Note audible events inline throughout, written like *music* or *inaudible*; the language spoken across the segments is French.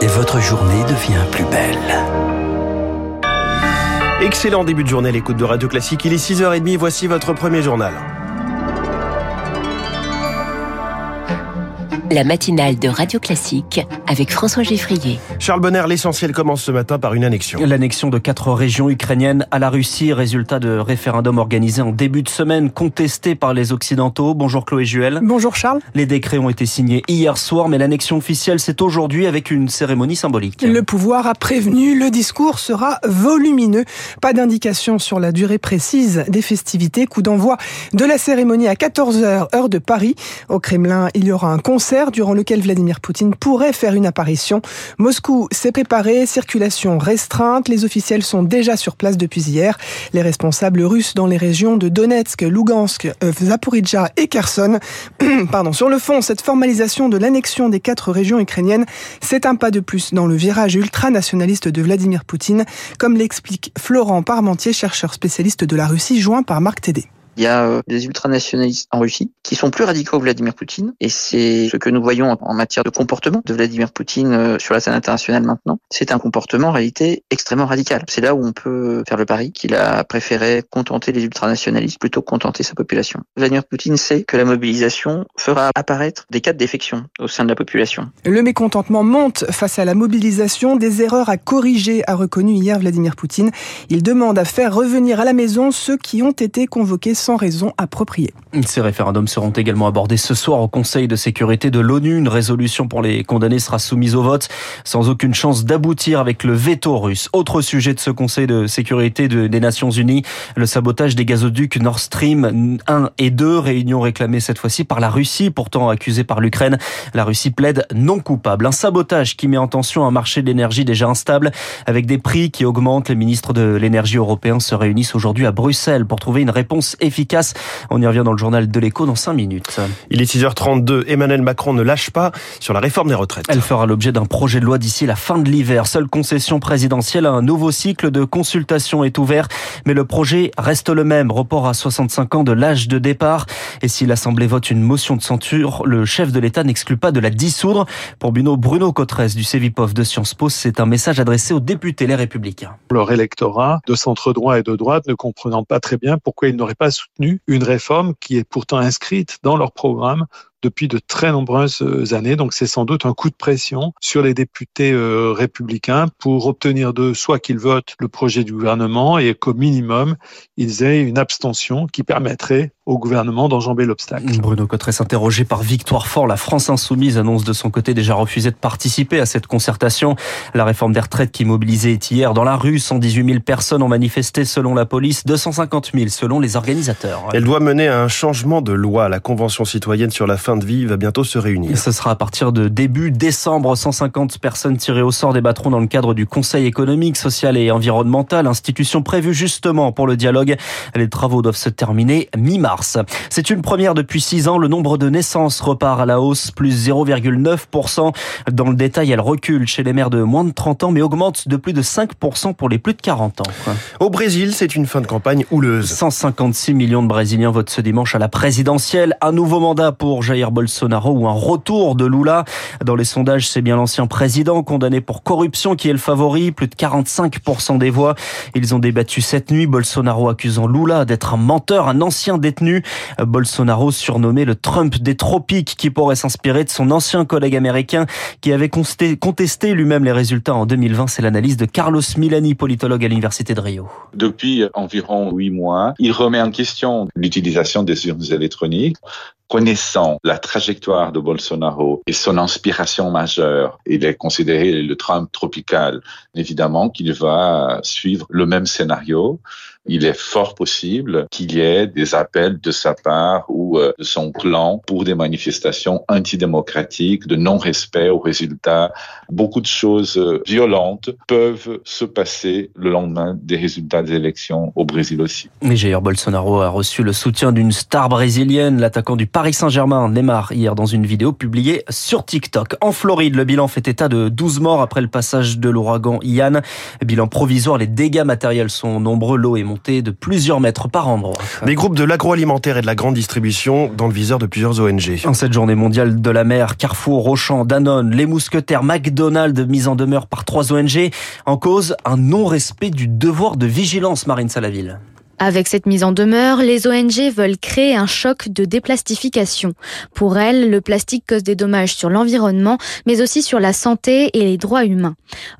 Et votre journée devient plus belle. Excellent début de journée l'écoute de Radio Classique. Il est 6h30, voici votre premier journal. La matinale de Radio Classique avec François Geffrier. Charles Bonner, l'essentiel commence ce matin par une annexion. L'annexion de quatre régions ukrainiennes à la Russie, résultat de référendum organisé en début de semaine, contesté par les Occidentaux. Bonjour Chloé Juel. Bonjour Charles. Les décrets ont été signés hier soir, mais l'annexion officielle, c'est aujourd'hui avec une cérémonie symbolique. Le pouvoir a prévenu, le discours sera volumineux. Pas d'indication sur la durée précise des festivités. Coup d'envoi de la cérémonie à 14h, heure de Paris. Au Kremlin, il y aura un concert durant lequel Vladimir Poutine pourrait faire une apparition. Moscou s'est préparé, circulation restreinte, les officiels sont déjà sur place depuis hier. Les responsables russes dans les régions de Donetsk, Lugansk, euh, Zaporizhia et Kherson. *clears throat* Pardon. Sur le fond, cette formalisation de l'annexion des quatre régions ukrainiennes, c'est un pas de plus dans le virage ultranationaliste de Vladimir Poutine, comme l'explique Florent Parmentier, chercheur spécialiste de la Russie, joint par Marc Tédé. Il y a euh, des ultranationalistes en Russie qui sont plus radicaux que Vladimir Poutine, et c'est ce que nous voyons en matière de comportement de Vladimir Poutine euh, sur la scène internationale maintenant. C'est un comportement en réalité extrêmement radical. C'est là où on peut faire le pari qu'il a préféré contenter les ultranationalistes plutôt que contenter sa population. Vladimir Poutine sait que la mobilisation fera apparaître des cas de défection au sein de la population. Le mécontentement monte face à la mobilisation, des erreurs à corriger, a reconnu hier Vladimir Poutine. Il demande à faire revenir à la maison ceux qui ont été convoqués sans raison appropriée. Ces référendums seront également abordés ce soir au Conseil de sécurité de l'ONU. Une résolution pour les condamnés sera soumise au vote sans aucune chance d'aboutir avec le veto russe. Autre sujet de ce Conseil de sécurité des Nations Unies, le sabotage des gazoducs Nord Stream 1 et 2, réunion réclamée cette fois-ci par la Russie, pourtant accusée par l'Ukraine. La Russie plaide non coupable. Un sabotage qui met en tension un marché de l'énergie déjà instable avec des prix qui augmentent. Les ministres de l'énergie européens se réunissent aujourd'hui à Bruxelles pour trouver une réponse efficace efficace. On y revient dans le journal de l'écho dans 5 minutes. Il est 6h32. Emmanuel Macron ne lâche pas sur la réforme des retraites. Elle fera l'objet d'un projet de loi d'ici la fin de l'hiver. Seule concession présidentielle, un nouveau cycle de consultation est ouvert, mais le projet reste le même. Report à 65 ans de l'âge de départ. Et si l'Assemblée vote une motion de censure, le chef de l'État n'exclut pas de la dissoudre. Pour Bruno, Bruno Cotresse du CEVIPOF de Sciences Po, c'est un message adressé aux députés les républicains. Leur électorat de centre droit et de droite ne comprenant pas très bien pourquoi ils n'auraient pas soutenu une réforme qui est pourtant inscrite dans leur programme depuis de très nombreuses euh, années. Donc c'est sans doute un coup de pression sur les députés euh, républicains pour obtenir d'eux soit qu'ils votent le projet du gouvernement et qu'au minimum, ils aient une abstention qui permettrait au gouvernement d'enjamber l'obstacle. Bruno Cotresse interrogé par Victoire Fort, la France Insoumise annonce de son côté déjà refuser de participer à cette concertation. La réforme des retraites qui mobilisait hier dans la rue, 118 000 personnes ont manifesté selon la police, 250 000 selon les organisateurs. Elle doit mener à un changement de loi. La Convention citoyenne sur la fin de vie va bientôt se réunir. ce sera à partir de début décembre. 150 personnes tirées au sort débattront dans le cadre du Conseil économique, social et environnemental, institution prévue justement pour le dialogue. Les travaux doivent se terminer mi-mars. C'est une première depuis six ans. Le nombre de naissances repart à la hausse, plus 0,9%. Dans le détail, elle recule chez les mères de moins de 30 ans, mais augmente de plus de 5% pour les plus de 40 ans. Au Brésil, c'est une fin de campagne houleuse. 156 millions de Brésiliens votent ce dimanche à la présidentielle. Un nouveau mandat pour Jair Bolsonaro ou un retour de Lula. Dans les sondages, c'est bien l'ancien président condamné pour corruption qui est le favori, plus de 45% des voix. Ils ont débattu cette nuit, Bolsonaro accusant Lula d'être un menteur, un ancien détenu. Bolsonaro surnommé le Trump des tropiques qui pourrait s'inspirer de son ancien collègue américain qui avait contesté lui-même les résultats en 2020. C'est l'analyse de Carlos Milani, politologue à l'Université de Rio. Depuis environ huit mois, il remet en question l'utilisation des urnes électroniques connaissant la trajectoire de Bolsonaro et son inspiration majeure, il est considéré le Trump tropical, évidemment qu'il va suivre le même scénario il est fort possible qu'il y ait des appels de sa part ou euh, de son clan pour des manifestations antidémocratiques, de non-respect aux résultats. Beaucoup de choses euh, violentes peuvent se passer le lendemain des résultats des élections au Brésil aussi. Mais Jair Bolsonaro a reçu le soutien d'une star brésilienne, l'attaquant du Paris Saint-Germain, Neymar, hier dans une vidéo publiée sur TikTok. En Floride, le bilan fait état de 12 morts après le passage de l'ouragan Ian. Bilan provisoire, les dégâts matériels sont nombreux, l'eau est de plusieurs mètres par endroit. Des groupes de l'agroalimentaire et de la grande distribution dans le viseur de plusieurs ONG. En cette journée mondiale de la mer, Carrefour, Auchan, Danone, les Mousquetaires, McDonald's mis en demeure par trois ONG en cause un non-respect du devoir de vigilance, Marine Salaville. Avec cette mise en demeure, les ONG veulent créer un choc de déplastification. Pour elles, le plastique cause des dommages sur l'environnement, mais aussi sur la santé et les droits humains.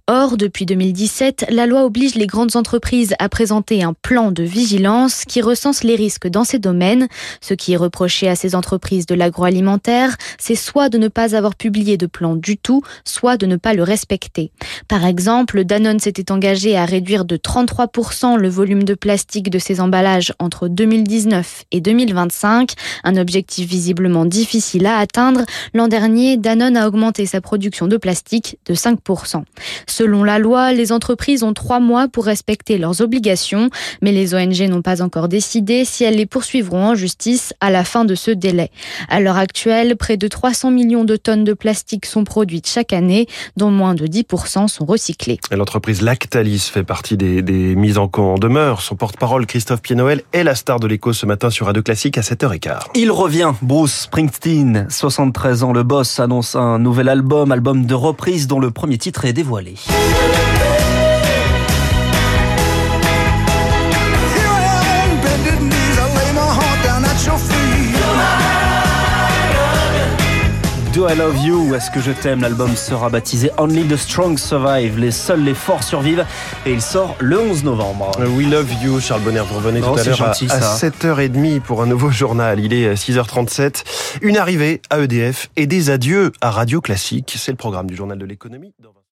Or, depuis 2017, la loi oblige les grandes entreprises à présenter un plan de vigilance qui recense les risques dans ces domaines. Ce qui est reproché à ces entreprises de l'agroalimentaire, c'est soit de ne pas avoir publié de plan du tout, soit de ne pas le respecter. Par exemple, Danone s'était engagé à réduire de 33% le volume de plastique de ses emballages entre 2019 et 2025, un objectif visiblement difficile à atteindre. L'an dernier, Danone a augmenté sa production de plastique de 5%. Selon la loi, les entreprises ont trois mois pour respecter leurs obligations, mais les ONG n'ont pas encore décidé si elles les poursuivront en justice à la fin de ce délai. À l'heure actuelle, près de 300 millions de tonnes de plastique sont produites chaque année, dont moins de 10% sont recyclés. L'entreprise Lactalis fait partie des, mises en demeure. Son porte-parole, Christophe Pied-Noël, est la star de l'écho ce matin sur Radio Classique à 7h15. Il revient, Bruce Springsteen, 73 ans, le boss annonce un nouvel album, album de reprise dont le premier titre est dévoilé. Do I Love You ou Est-ce que je t'aime L'album sera baptisé Only the Strong Survive. Les seuls, les forts survivent. Et il sort le 11 novembre. We Love You, Charles Bonner. Vous revenez tout à l'heure à, gentil, à ça. 7h30 pour un nouveau journal. Il est 6h37. Une arrivée à EDF et des adieux à Radio Classique. C'est le programme du journal de l'économie.